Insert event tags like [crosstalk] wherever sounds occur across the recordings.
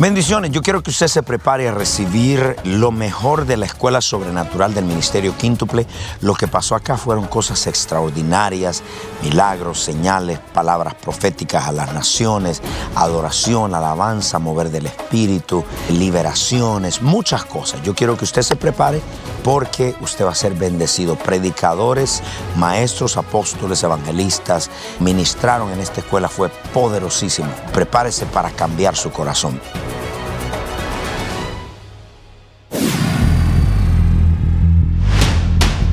Bendiciones, yo quiero que usted se prepare a recibir lo mejor de la Escuela Sobrenatural del Ministerio Quíntuple. Lo que pasó acá fueron cosas extraordinarias, milagros, señales, palabras proféticas a las naciones, adoración, alabanza, mover del Espíritu, liberaciones, muchas cosas. Yo quiero que usted se prepare porque usted va a ser bendecido. Predicadores, maestros, apóstoles, evangelistas ministraron en esta escuela, fue poderosísimo. Prepárese para cambiar su corazón.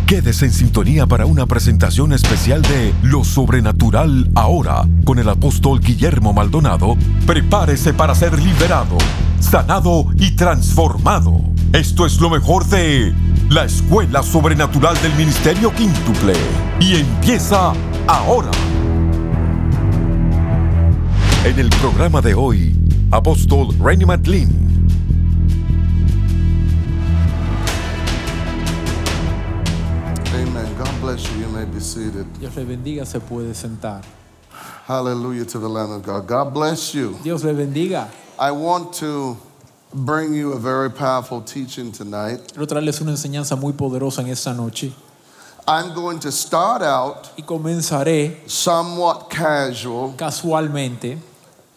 Quédese en sintonía para una presentación especial de Lo Sobrenatural ahora con el apóstol Guillermo Maldonado. Prepárese para ser liberado, sanado y transformado. Esto es lo mejor de la Escuela Sobrenatural del Ministerio Quíntuple y empieza ahora. En el programa de hoy, apóstol Rainy Matlin God bless you. You may be seated. Dios le bendiga, se puede sentar. Hallelujah to the Lamb of God. God bless you. Dios le bendiga. I want to bring you a very powerful teaching tonight. Quiero traerles una enseñanza muy poderosa en esta noche. I'm going to start out Y comenzaré somewhat casual. casualmente.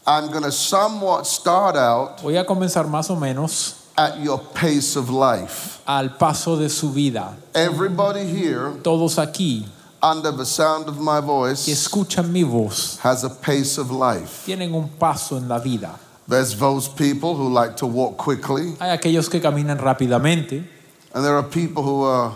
I'm going to somewhat start out Voy a comenzar más o menos at your pace of life. al paso de su vida. Everybody here, Todos aquí under the sound of my voice, que escuchan mi voz has a pace of life. tienen un paso en la vida. There's those people who like to walk quickly, Hay aquellos que caminan rápidamente, and there are people who are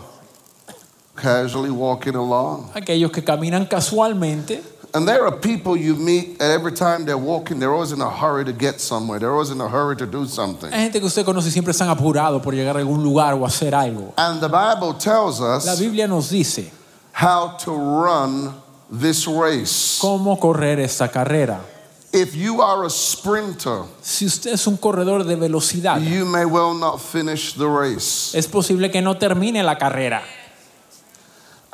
casually walking along. aquellos que caminan casualmente And there are people you meet, and every time they're walking, they're always in a hurry to get somewhere. They're always in a hurry to do something. Hay gente que usted conoce siempre están apurados por llegar a algún lugar o hacer algo. And the Bible tells us La Biblia nos dice how to run this race. cómo correr esta carrera. If you are a sprinter, Si usted es un corredor de velocidad, you may well not finish the race. es posible que no termine la carrera.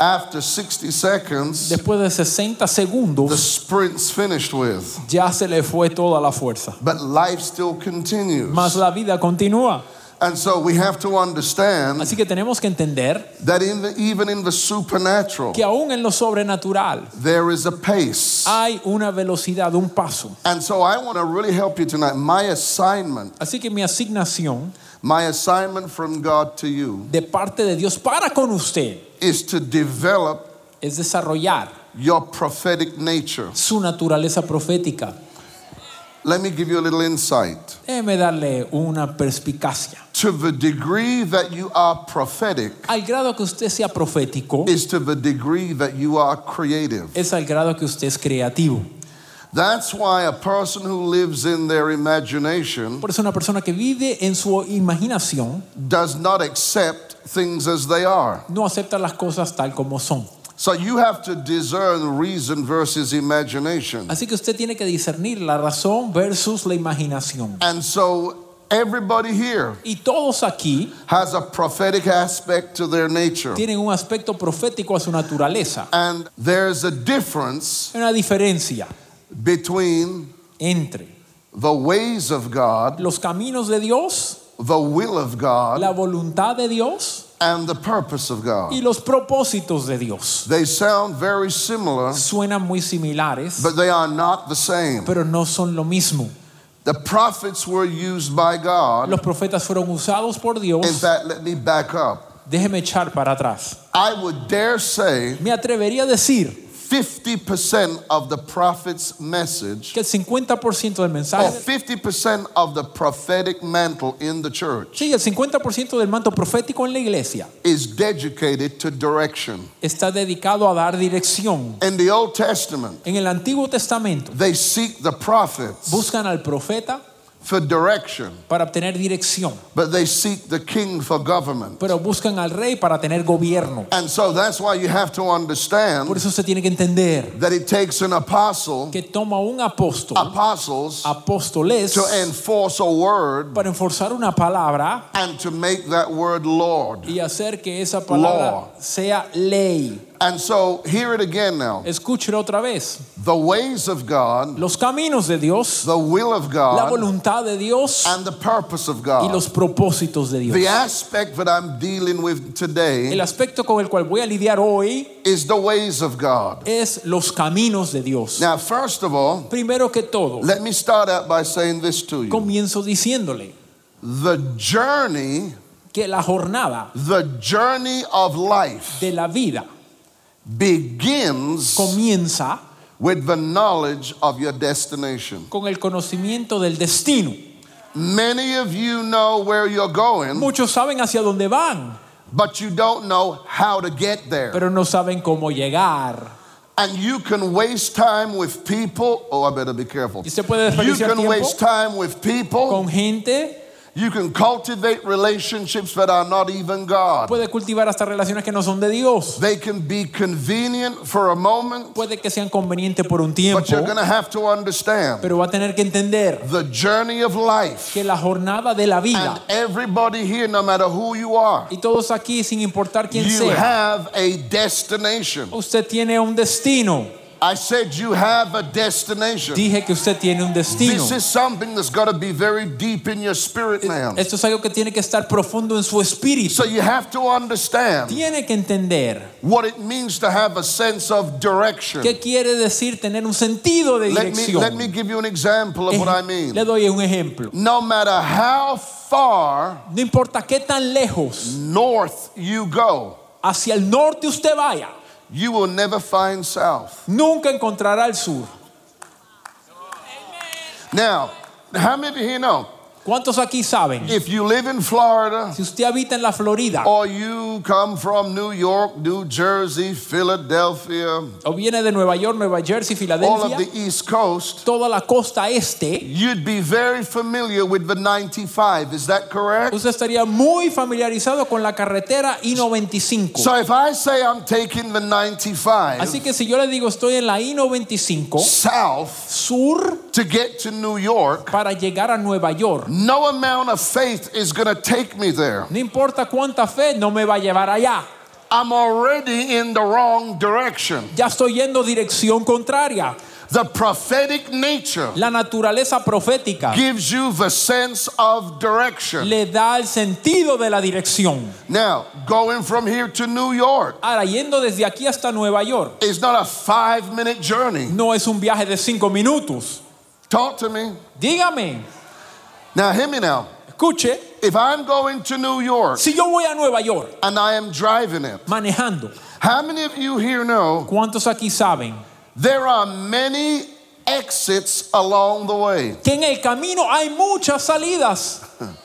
After 60 seconds, Después de 60 the segundos sprint's finished with. ya se le fue toda la fuerza. But life still continues. Más la vida continúa. And so we have to understand Así que tenemos que entender that in the, even in the supernatural, que aún en lo sobrenatural there is a pace. hay una velocidad, un paso. And so I want to really help you tonight. My assignment, Así que mi asignación my assignment from God to you de parte de Dios para con usted is to develop es desarrollar your prophetic nature. su naturaleza profética. Let me give you a little insight. Déjeme darle una perspicacia. To the degree that you are prophetic Al grado que usted sea profético, is to the degree that you are creative. es al grado que usted es creativo. That's why a person who lives in their imagination Por eso una persona que vive en su imaginación does not accept things as they are. no acepta las cosas tal como son. So you have to discern reason versus imagination. Así que usted tiene que discernir la razón versus la imaginación. And so everybody here Y todos aquí has a prophetic aspect to their nature. tienen un aspecto profético a su naturaleza. And there's a difference Hay una diferencia between entre the ways of God, los caminos de Dios, the will of God, la voluntad de Dios and the purpose of God. y los propósitos de Dios. They sound very similar, Suenan muy similares, but they are not the same. pero no son lo mismo. The prophets were used by God. Los profetas fueron usados por Dios. In fact, let me back up. Déjeme echar para atrás. I would dare say Me atrevería a decir 50% of the prophet's message que el 50% del or mensaje 50% of the prophetic mantle in the church Sí, el 50% del manto profético en la iglesia is dedicated to direction. está dedicado a dar dirección. In the Old Testament, En el Antiguo Testamento they seek the prophets buscan al profeta for direction, para obtener dirección, but they seek the king for government. pero buscan al rey para tener gobierno. And so that's why you have to understand Por eso se tiene que entender that it takes an apostle, que toma un apóstol, apostles, apóstoles, to enforce a word para enforzar una palabra and to make that word Lord. y hacer que esa palabra Law. sea ley. And so, hear it again now. Escúchelo otra vez. The ways of God, Los caminos de Dios, the will of God, la voluntad de Dios and the purpose of God, y los propósitos de Dios. The aspect that I'm dealing with today El aspecto con el cual voy a lidiar hoy is the ways of God. es los caminos de Dios. Now, first of all, Primero que todo, let me start out by saying this to you. comienzo diciéndole The journey, que la jornada the journey of life de la vida begins comienza with the knowledge of your destination. con el conocimiento del destino. Many of you know where you're going, Muchos saben hacia dónde van, but you don't know how to get there. pero no saben cómo llegar. And you can waste time with people. Oh, I better be careful. Y usted puede You can tiempo waste time with people. con gente, You can cultivate relationships that are not even God. puede cultivar hasta relaciones que no son de Dios. They can be convenient for a moment, Puede que sean convenientes por un tiempo, but you're going to have to understand pero va a tener que entender the journey of life. que la jornada de la And everybody here, no matter who you are, y todos aquí, sin importar quién you sea, have a destination. usted tiene un destino. I said you have a destination. Dije que usted tiene un destino. This is something that's got to be very deep in your spirit now. Esto es algo que tiene que estar profundo en su espíritu. So you have to understand Tiene que entender what it means to have a sense of direction. qué quiere decir tener un sentido de Let me, dirección. let me give you an example of what I mean. Le doy un ejemplo. No matter how far No importa qué tan lejos north you go, hacia el norte usted vaya, you will never find south. nunca encontrará el sur. Now, how many of you here know? ¿Cuántos aquí saben? If you live in Florida Si usted habita en la Florida or you come from New York, New Jersey, Philadelphia, o viene de Nueva York, Nueva Jersey, all of Filadelfia, the East Coast, toda la costa este, you'd be very familiar with the 95. Is that correct? usted estaría muy familiarizado con la carretera I-95. So if I say I'm taking the 95 Así que si yo le digo estoy en la I-95 south sur to get to New York, para llegar a Nueva York, no amount of faith is going to take me there. no importa cuánta fe no me va a llevar allá. I'm already in the wrong direction. Ya estoy yendo dirección contraria. The prophetic nature La naturaleza profética gives you the sense of direction. le da el sentido de la dirección. Now, going from here to New York Ahora, yendo desde aquí hasta Nueva York, is not a five minute journey. no es un viaje de cinco minutos. Talk to me. Dígame, Now, hear me now. escuche, If I'm going to New York si yo voy a Nueva York and I am driving it, manejando, how many of you here know ¿cuántos aquí saben there are many exits along the way? que en el camino hay muchas salidas? [laughs]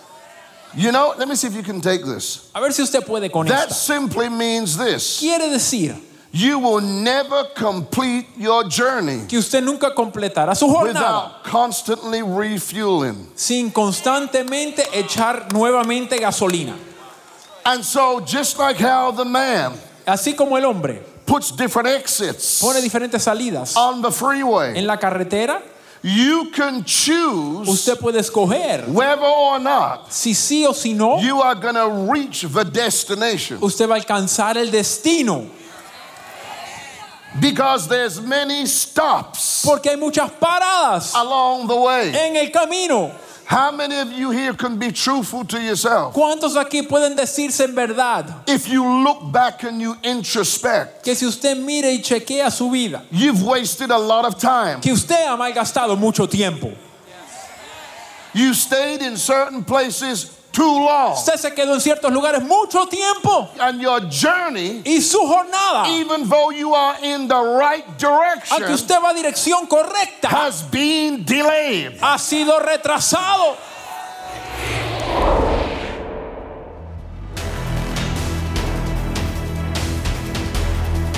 You know, let me see if you can take this. A ver si usted puede con That esta. simply means this Quiere decir you will never complete your journey que usted nunca completará su jornada without constantly refueling. sin constantemente echar nuevamente gasolina. And so, just like how the man Así como el hombre puts different exits pone diferentes salidas on the freeway, en la carretera, you can choose usted puede escoger whether or not si sí o si no, you are going to reach the destination usted va a alcanzar el destino. Because there's many stops Porque hay muchas paradas along the way. en el camino. How many of you here can be truthful to yourself? ¿Cuántos aquí pueden decirse en verdad If you look back and you introspect, que si usted mire y chequea su vida, you've wasted a lot of time. que usted ha malgastado mucho tiempo? You stayed in certain places too long. Usted se quedó en ciertos lugares mucho tiempo And your journey, y su jornada, even though you are in the right aunque direction, usted va a dirección correcta, has been delayed. ha sido retrasado.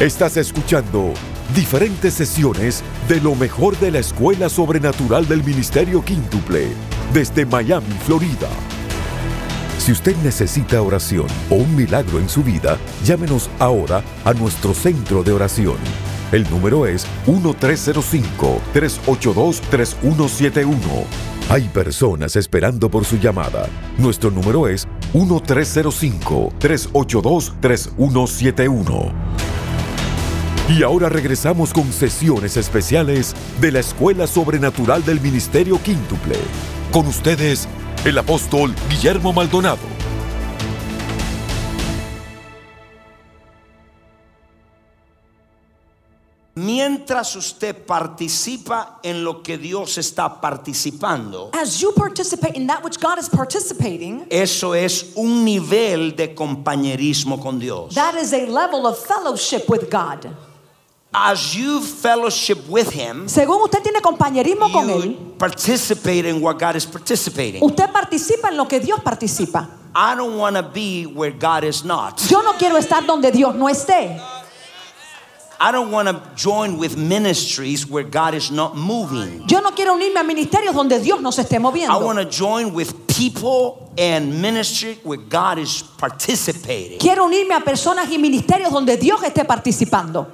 Estás escuchando diferentes sesiones de lo mejor de la Escuela Sobrenatural del Ministerio Quíntuple. desde Miami, Florida. Si usted necesita oración o un milagro en su vida, llámenos ahora a nuestro centro de oración. El número es 1305-382-3171. Hay personas esperando por su llamada. Nuestro número es 1305-382-3171. Y ahora regresamos con sesiones especiales de la Escuela Sobrenatural del Ministerio Quíntuple. Con ustedes, el apóstol Guillermo Maldonado. Mientras usted participa en lo que Dios está participando, As you participate in that which God is participating, eso es un nivel de compañerismo con Dios. that is a level of fellowship with God. As you fellowship with Him, Según usted tiene compañerismo con Él, participate in what God is participating. usted participa en lo que Dios participa. I don't want to be where God is not. Yo no quiero estar donde Dios no esté. I don't want to join with ministries where God is not moving. Yo no quiero unirme a ministerios donde Dios no se esté I moviendo. want to join with people and ministry where God is participating. Quiero unirme a personas y ministerios donde Dios esté participando.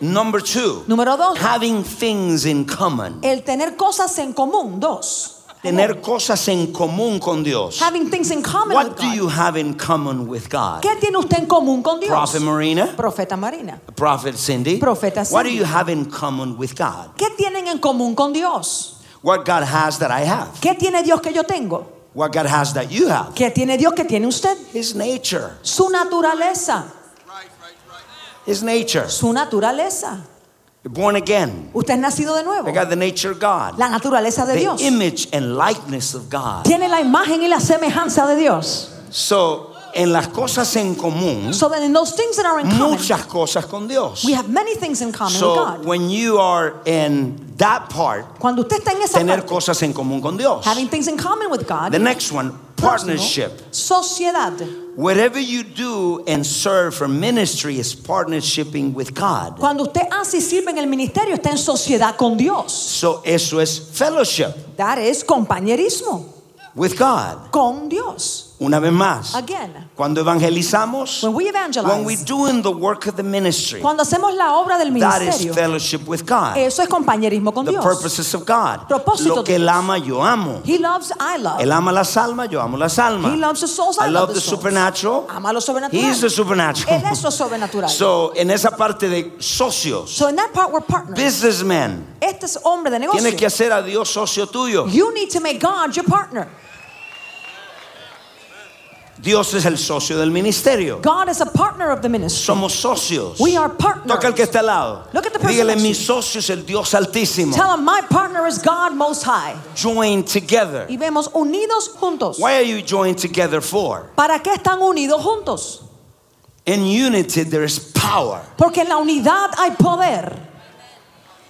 Number two, Número dos, having things in common. el tener cosas en común. Dos, Tener cosas en común con Dios. having things in common with What do God. you have in common with God? ¿Qué tiene usted en común con Dios? Prophet Marina, Profeta Marina. Prophet Cindy. Profeta What do Cindy. you have in common with God? ¿Qué tienen en común con Dios? What God has that I have. ¿Qué tiene Dios que yo tengo? What God has that you have. ¿Qué tiene Dios que tiene usted? His nature. Su naturaleza. His nature. Su naturaleza. You're born again. Usted es nacido de nuevo. I got the nature of God. La naturaleza de The Dios. image and likeness of God. Tiene la imagen y la semejanza de Dios. So, en las cosas en común, So that in those things that are in common, muchas cosas con Dios. we have many things in common with So, God. when you are in that part, Cuando usted está en esa tener parte, cosas en común con Dios. having things in common with God, The next one, partnership. sociedad. Whatever you do and serve for ministry is partnershiping with God. Cuando usted hace y sirve en el ministerio, está en sociedad con Dios. So eso es fellowship That es compañerismo with God. con Dios. Una vez más, Again, cuando evangelizamos, when we when we doing the work of the ministry, cuando hacemos la obra del that is ministerio, fellowship with God. eso es compañerismo con The Dios. purposes of God. Propósito Lo que él ama, yo amo. He loves, I love. Él ama las almas, yo amo las almas. He loves the souls, I, I love the souls. supernatural. Ama lo sobrenatural. He is the supernatural. Él es lo sobrenatural. So, en esa parte de socios, so in that part we're partners. businessmen, este es hombre de negocio. tienes que hacer a Dios socio tuyo. You need to make God your partner. Dios es el socio del ministerio. God is a partner of the ministry. Somos socios. We are partners. Toca el que está al lado. Look at the person Dígale, mi socio es el Dios altísimo. Tell him my partner is God most high. Join together. Y vemos unidos juntos. Why are you joined together for? ¿Para qué están unidos juntos? In unity there is power. Porque en la unidad hay poder.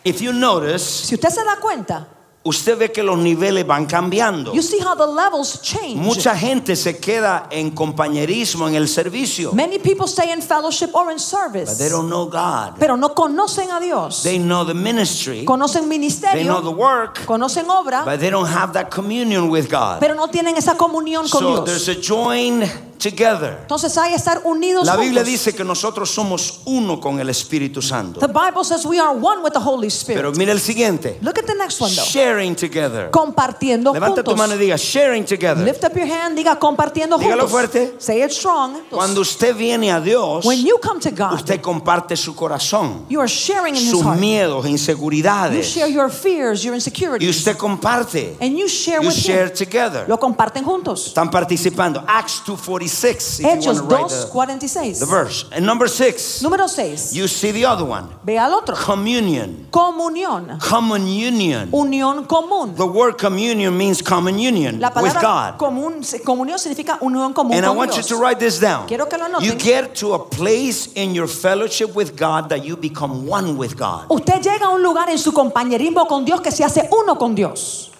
If you notice, Si usted se da cuenta, usted ve que los niveles van cambiando. you see how the levels change. Mucha gente se queda en compañerismo en el servicio. Many people stay in fellowship or in But service. they don't know God. Pero no conocen a Dios. They know the ministry. Conocen They know the ministerio. work. Conocen obra. But they don't have that communion with God. Pero no tienen esa comunión con So there's Dios. a join together. Entonces hay que estar unidos La Biblia juntos. dice que nosotros somos uno con el Espíritu Santo. The Bible says we are one with the Holy Pero Spirit. mira el siguiente. Look at the next one though. Sharing together. Compartiendo Levanta tu mano y juntos. diga sharing together. Lift up your hand, diga compartiendo Dígalo juntos. fuerte. Say it strong. Cuando usted viene a Dios, When you come to God, usted comparte su corazón, you are sharing in His sus heart. miedos, You inseguridades. share your fears, your Y insecurities, usted comparte. and you share You with share Him. together. Lo comparten juntos. Están participando. Acts 2.46 if you want to write the, the verse. And number six, Número 6. you see the other one. Ve al otro. Communion. Comunión. Common union. Unión común. The word communion means common union La with God. común, comunión significa unión común And I con want you to write this down. Quiero que lo anoten. You get to a place in your fellowship with God that you become one with God. Usted llega a un lugar en su compañerismo con Dios que se hace uno con Dios.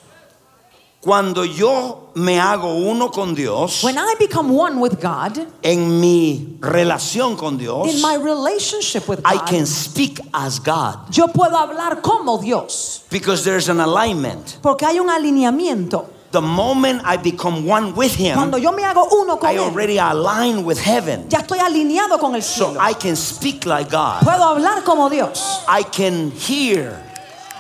Cuando yo me hago uno con Dios, When I become one with God, en mi relación con Dios, in my relationship with God, I God, can speak as God yo puedo hablar como Dios. because there's an alignment. Porque hay un alineamiento. the moment I become one with Him, Cuando yo me hago uno con I Él, already align with heaven. ya estoy alineado con el So cielo. I can speak like God. Puedo hablar como Dios. I can hear.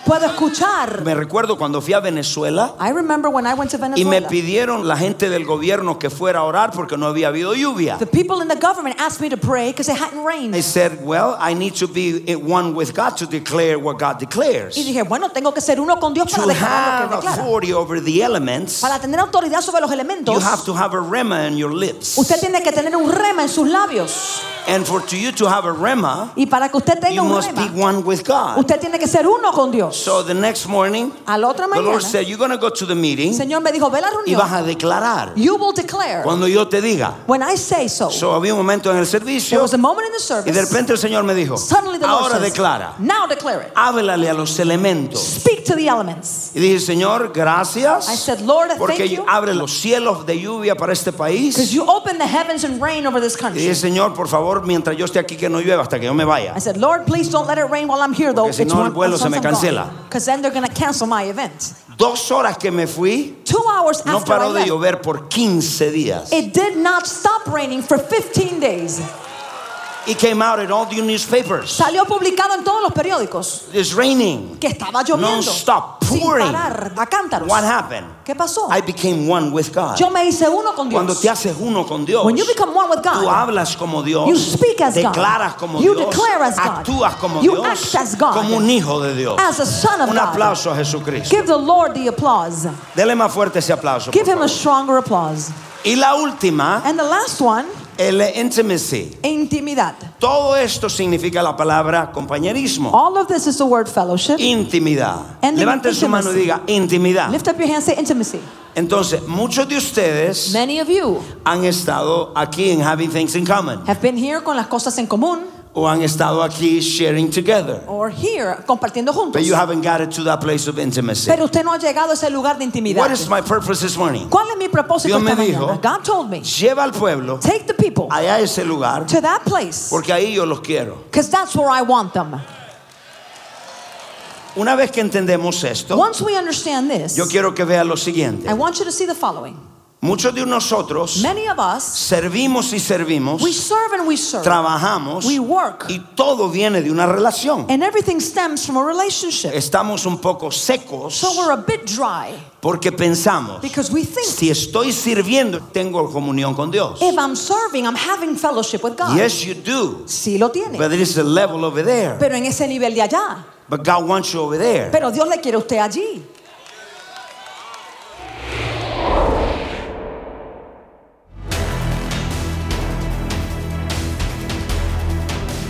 Puedo escuchar. Me recuerdo cuando fui a Venezuela I remember when I went to y me Venezuela. pidieron la gente del gobierno que fuera a orar porque no había habido lluvia. The people in the government asked me to pray because it hadn't rained. I said, well, I need to be one with God to declare what God declares. Y dije, bueno, tengo que ser uno con Dios To para declarar lo que declara. authority over the elements, Para tener autoridad sobre los elementos, you have to have a rema in your lips. usted tiene que tener un rema en sus labios. And for to you to have a rema, Y para que usted tenga you un must be rema, one with God. usted tiene que ser uno con Dios. So the next morning, A la otra the Lord mañana, said, you're going to go to the meeting Señor me dijo, ve a la y vas reunión. a declarar You will declare cuando yo te diga. when I say so. So había un momento en el There servicio was a moment in the y de service. repente el Señor me dijo, Suddenly the Lord ahora says, declara, now declare it. háblale a los elementos. Speak to the elements. Y dije, Señor, gracias. I said, Lord, porque thank you. abre los cielos de lluvia para este Because país. you open the heavens and rain over this Y country. dije, Señor, por favor, mientras yo esté aquí que no llueva hasta que yo me vaya. I said, Lord, please don't let it rain while I'm here, though. Porque si no, el vuelo se me cancela. Because then they're going to cancel my event. Dos horas que me fui, Two hours no after I de left, llover por 15 días. it did not stop raining for 15 days. It came out in all the newspapers. Salió publicado en todos los periódicos It's raining. que estaba lloviendo. Non-stop, sin pouring. parar, a cántaros. What happened? ¿Qué pasó? I became one with God. Yo me hice uno con Dios. Cuando te haces uno con Dios, When you become one with God, tú hablas como Dios, You speak as God. como You Dios, declare as God. actúas como You Dios, act as God. como un hijo de Dios. as a son of Un God, a Jesucristo. give the Lord the applause. Dele más fuerte ese aplauso. Give him a stronger applause. Y la última, And the last one, el intimacy. intimidad. Todo esto significa la palabra compañerismo. All of this is the word fellowship. Intimidad. And Levante su mano y intimacy. diga intimidad. Lift up your hand, say intimacy. Entonces, muchos de ustedes Many of you han estado aquí en Having Things in Common have been here con las cosas en común o han estado aquí sharing together. or here compartiendo juntos. But you haven't got it to that place of intimacy. Pero usted no ha llegado a ese lugar de intimidad. What is my purpose this morning? ¿Cuál es mi propósito Dios me esta dijo, mañana? God told me, Lleva al pueblo take the people allá a ese lugar to that place porque ahí yo los quiero. because that's where I want them. Una vez que entendemos esto, Once we understand this, yo quiero que vea lo siguiente. I want you to see the following. Muchos de nosotros Many of us, servimos y servimos, we serve and we serve, trabajamos we work, y todo viene de una relación. and everything stems from a relationship. Estamos un poco secos So we're a bit dry porque pensamos, because we think si estoy sirviendo, tengo comunión con Dios. if I'm serving, I'm having fellowship with God. Yes, you do. Sí lo tiene. But there is a level over there. Pero en ese nivel de allá. But God wants you over there. Pero Dios le quiere a usted allí.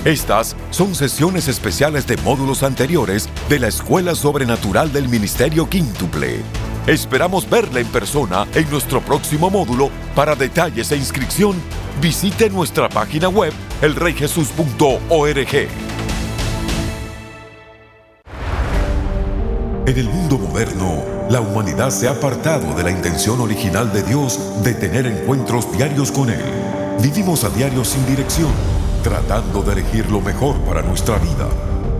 Estas son sesiones especiales de módulos anteriores de la Escuela Sobrenatural del Ministerio Quíntuple. Esperamos verla en persona en nuestro próximo módulo. Para detalles e inscripción, visite nuestra página web elreyjesus.org. En el mundo moderno, la humanidad se ha apartado de la intención original de Dios de tener encuentros diarios con Él. Vivimos a diario sin dirección, tratando de elegir lo mejor para nuestra vida.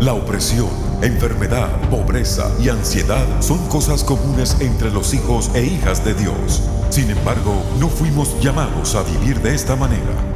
La opresión, enfermedad, pobreza y ansiedad son cosas comunes entre los hijos e hijas de Dios. Sin embargo, no fuimos llamados a vivir de esta manera.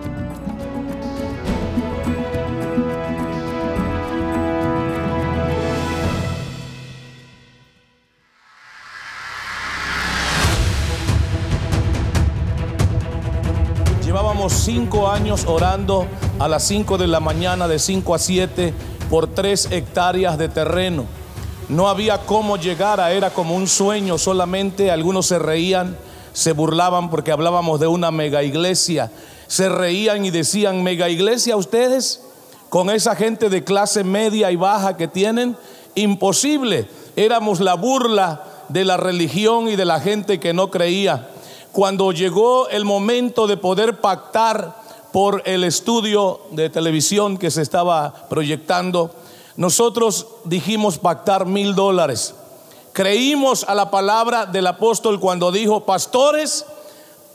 Cinco años orando a las 5 de la mañana, de 5 a 7, por tres hectáreas de terreno. No había cómo llegar, era como un sueño solamente. Algunos se reían, se burlaban porque hablábamos de una mega iglesia. Se reían y decían, mega iglesia ustedes, con esa gente de clase media y baja que tienen, imposible. Éramos la burla de la religión y de la gente que no creía. Cuando llegó el momento de poder pactar por el estudio de televisión que se estaba proyectando, nosotros dijimos pactar mil dólares. Creímos a la palabra del apóstol cuando dijo, pastores,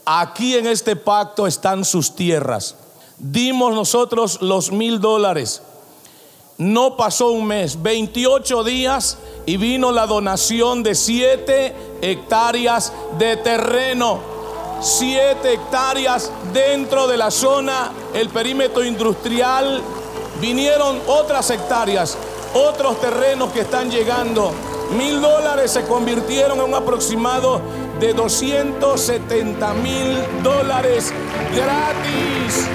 aquí en este pacto están sus tierras. Dimos nosotros los mil dólares. No pasó un mes, 28 días y vino la donación de 7 hectáreas de terreno. 7 hectáreas dentro de la zona, el perímetro industrial. Vinieron otras hectáreas, otros terrenos que están llegando. Mil dólares se convirtieron en un aproximado de 270 mil dólares gratis.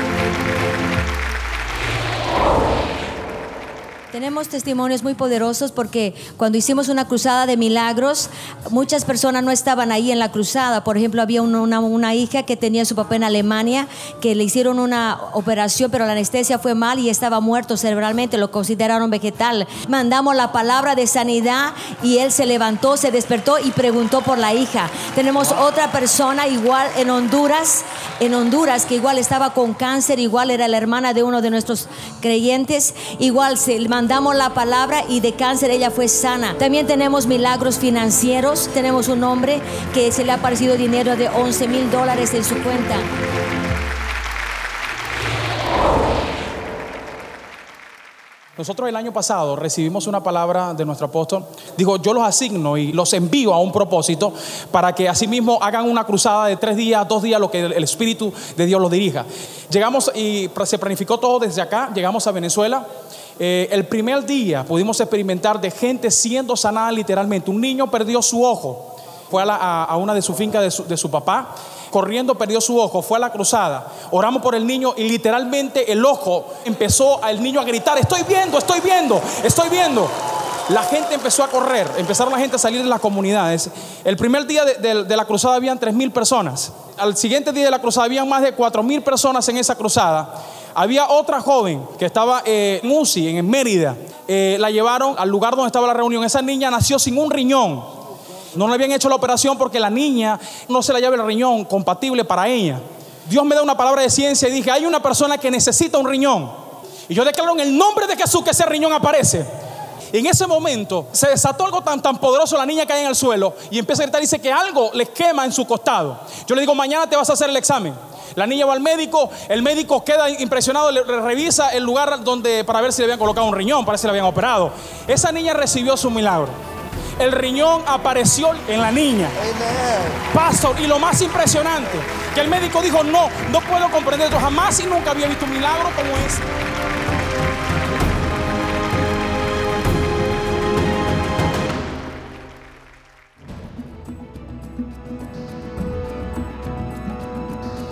Tenemos testimonios muy poderosos porque cuando hicimos una cruzada de milagros, muchas personas no estaban ahí en la cruzada. Por ejemplo, había una, hija que tenía su papá en Alemania, que le hicieron una operación, pero la anestesia fue mal y estaba muerto cerebralmente, lo consideraron vegetal. Mandamos la palabra de sanidad y él se levantó, se despertó y preguntó por la hija. Tenemos otra persona igual en Honduras, en Honduras, que igual estaba con cáncer, igual era la hermana de uno de nuestros creyentes, igual se mandamos la palabra y de cáncer ella fue sana. También tenemos milagros financieros. Tenemos un hombre que se le ha aparecido dinero de 11 mil dólares en su cuenta. Nosotros el año pasado recibimos una palabra de nuestro apóstol. Dijo, yo los asigno y los envío a un propósito para que asimismo hagan una cruzada de tres días, dos días, lo que el Espíritu de Dios los dirija. Llegamos y se planificó todo desde acá, llegamos a Venezuela. Eh, el primer día pudimos experimentar de gente siendo sanada literalmente. Un niño perdió su ojo, fue a, una de su finca de su, papá, corriendo perdió su ojo, fue a la cruzada. Oramos por el niño y literalmente el ojo empezó al niño a gritar, estoy viendo, estoy viendo, estoy viendo. La gente empezó a correr, empezaron la gente a salir de las comunidades. El primer día de, de la cruzada habían tres mil personas. Al siguiente día de la cruzada habían más de cuatro mil personas en esa cruzada. Había otra joven que estaba eh, en UCI, en Mérida. Eh, la llevaron al lugar donde estaba la reunión. Esa niña nació sin un riñón. No le habían hecho la operación porque la niña no se la lleva el riñón compatible para ella. Dios me da una palabra de ciencia y dije, hay una persona que necesita un riñón. Y yo declaro en el nombre de Jesús que ese riñón aparece. En ese momento se desató algo tan, tan poderoso, la niña cae en el suelo y empieza a gritar, dice que algo le quema en su costado. Yo le digo, mañana te vas a hacer el examen. La niña va al médico, el médico queda impresionado, le revisa el lugar donde para ver si le habían colocado un riñón, para ver si le habían operado. Esa niña recibió su milagro. El riñón apareció en la niña. Pastor, y lo más impresionante, que el médico dijo, no, no puedo comprender esto, jamás y nunca había visto un milagro como ese.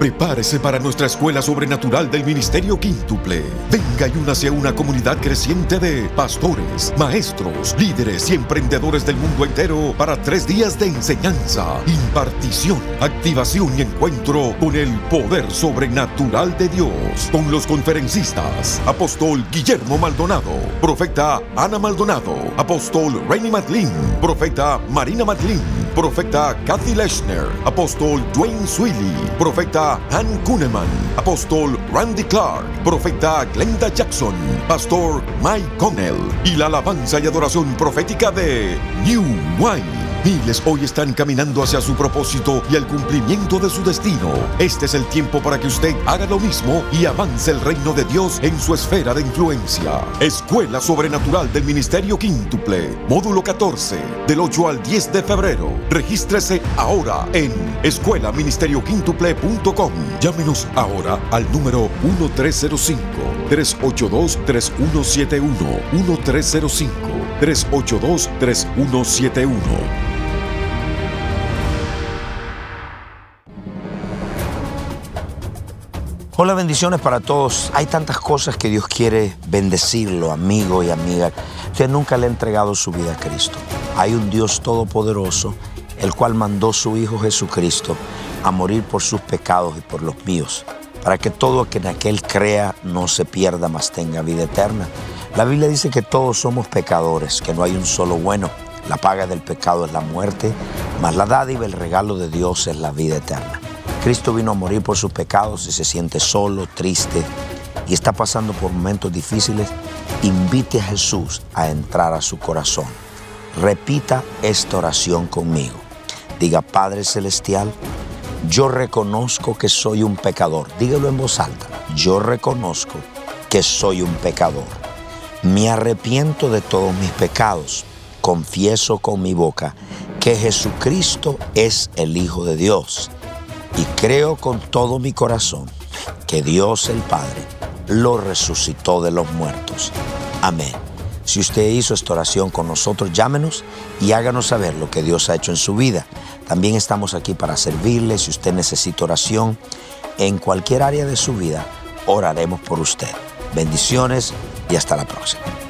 Prepárese para nuestra escuela sobrenatural del Ministerio Quíntuple. Venga y únase a una comunidad creciente de pastores, maestros, líderes y emprendedores del mundo entero para tres días de enseñanza, impartición, activación y encuentro con el poder sobrenatural de Dios. Con los conferencistas, apóstol Guillermo Maldonado, profeta Ana Maldonado, apóstol Rainy Matlin, profeta Marina Matlin, profeta Kathy Leshner, apóstol Dwayne Swilly, profeta Han Kuneman, apóstol Randy Clark, profeta Glenda Jackson, pastor Mike Connell. Y la alabanza y adoración profética de New Wine Miles hoy están caminando hacia su propósito y al cumplimiento de su destino. Este es el tiempo para que usted haga lo mismo y avance el reino de Dios en su esfera de influencia. Escuela Sobrenatural del Ministerio Quíntuple, módulo 14, del 8 al 10 de febrero. Regístrese ahora en escuelaministerioquíntuple.com. Llámenos ahora al número 1305 382 Hola, bendiciones para todos. Hay tantas cosas que Dios quiere bendecirlo, amigo y amiga. Usted nunca le ha entregado su vida a Cristo. Hay un Dios todopoderoso, el cual mandó su Hijo Jesucristo a morir por sus pecados y por los míos, para que todo que en crea no se pierda, mas tenga vida eterna. La Biblia dice que todos somos pecadores, que no hay un solo bueno. La paga del pecado es la muerte, mas la dádiva, el regalo de Dios es la vida eterna. Cristo vino a morir por sus pecados y se siente solo, triste y está pasando por momentos difíciles, invite a Jesús a entrar a su corazón. Repita esta oración conmigo. Diga, Padre Celestial, yo reconozco que soy un pecador. Dígalo en voz alta. Yo reconozco que soy un pecador. Me arrepiento de todos mis pecados. Confieso con mi boca que Jesucristo es el Hijo de Dios y creo con todo mi corazón que Dios el Padre lo resucitó de los muertos. Amén. Si usted hizo esta oración con nosotros, llámenos y háganos saber lo que Dios ha hecho en su vida. También estamos aquí para servirle. Si usted necesita oración en cualquier área de su vida, oraremos por usted. Bendiciones y hasta la próxima.